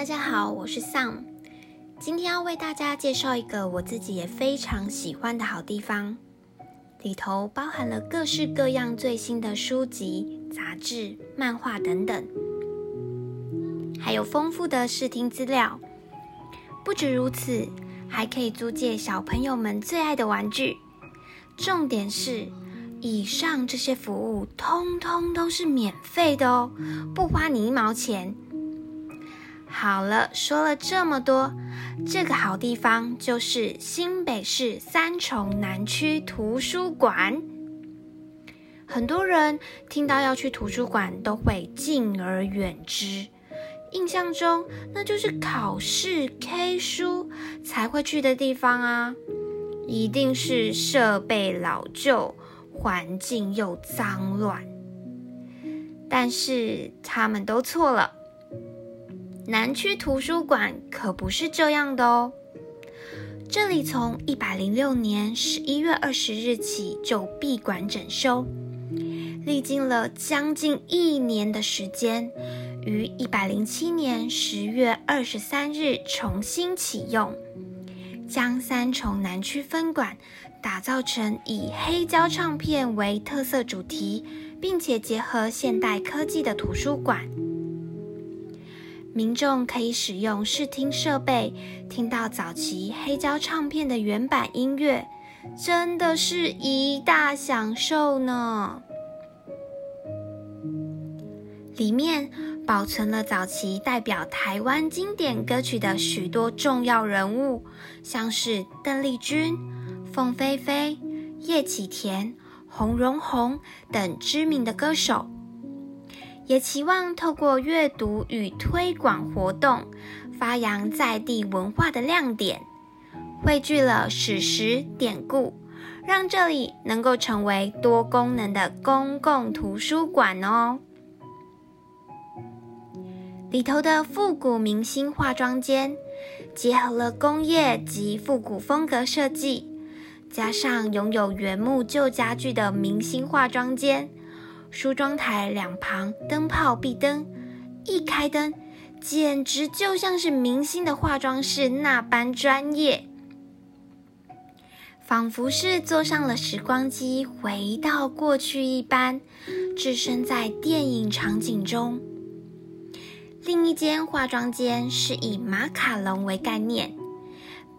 大家好，我是 Sam，今天要为大家介绍一个我自己也非常喜欢的好地方，里头包含了各式各样最新的书籍、杂志、漫画等等，还有丰富的视听资料。不止如此，还可以租借小朋友们最爱的玩具。重点是，以上这些服务通通都是免费的哦，不花你一毛钱。好了，说了这么多，这个好地方就是新北市三重南区图书馆。很多人听到要去图书馆，都会敬而远之。印象中，那就是考试、K 书才会去的地方啊，一定是设备老旧、环境又脏乱。但是他们都错了，南区图书馆可不是这样的哦。这里从一百零六年十一月二十日起就闭馆整修，历经了将近一年的时间。于一百零七年十月二十三日重新启用，将三重南区分馆打造成以黑胶唱片为特色主题，并且结合现代科技的图书馆。民众可以使用视听设备，听到早期黑胶唱片的原版音乐，真的是一大享受呢。里面。保存了早期代表台湾经典歌曲的许多重要人物，像是邓丽君、凤飞飞、叶启田、洪荣宏等知名的歌手，也期望透过阅读与推广活动，发扬在地文化的亮点，汇聚了史实典故，让这里能够成为多功能的公共图书馆哦。里头的复古明星化妆间，结合了工业及复古风格设计，加上拥有原木旧家具的明星化妆间，梳妆台两旁灯泡壁灯，一开灯，简直就像是明星的化妆室那般专业，仿佛是坐上了时光机，回到过去一般，置身在电影场景中。另一间化妆间是以马卡龙为概念，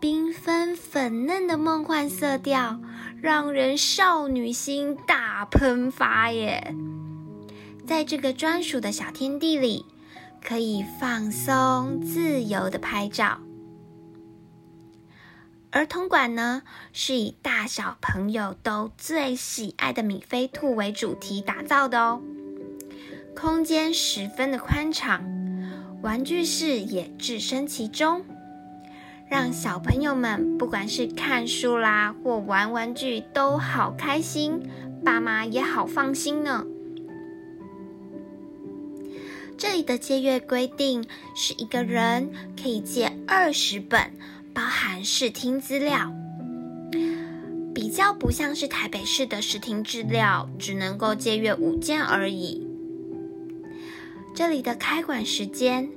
缤纷粉嫩的梦幻色调，让人少女心大喷发耶！在这个专属的小天地里，可以放松自由的拍照。儿童馆呢，是以大小朋友都最喜爱的米菲兔为主题打造的哦，空间十分的宽敞。玩具室也置身其中，让小朋友们不管是看书啦或玩玩具都好开心，爸妈也好放心呢。这里的借阅规定是一个人可以借二十本，包含视听资料，比较不像是台北市的视听资料，只能够借阅五件而已。这里的开馆时间，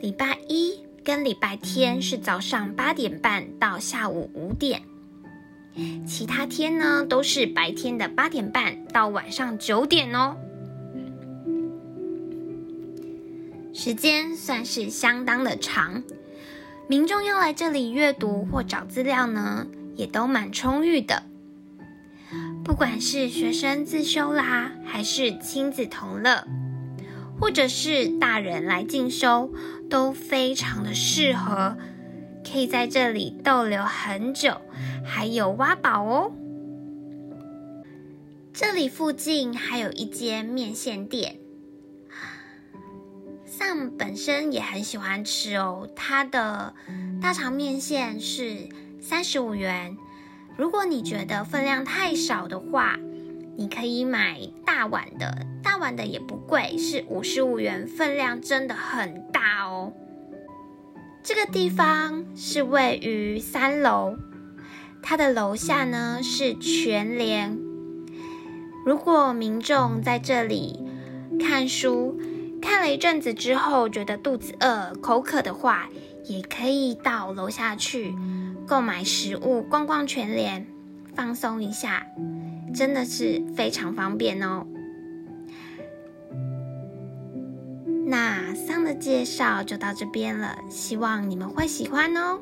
礼拜一跟礼拜天是早上八点半到下午五点，其他天呢都是白天的八点半到晚上九点哦。时间算是相当的长，民众要来这里阅读或找资料呢，也都蛮充裕的。不管是学生自修啦，还是亲子同乐。或者是大人来进修，都非常的适合，可以在这里逗留很久，还有挖宝哦。这里附近还有一间面线店，Sam 本身也很喜欢吃哦。它的大肠面线是三十五元，如果你觉得分量太少的话，你可以买大碗的，大碗的也不贵，是五十五元，分量真的很大哦。这个地方是位于三楼，它的楼下呢是全联。如果民众在这里看书，看了一阵子之后，觉得肚子饿、口渴的话，也可以到楼下去购买食物，逛逛全联，放松一下，真的是非常方便哦。那桑的介绍就到这边了，希望你们会喜欢哦。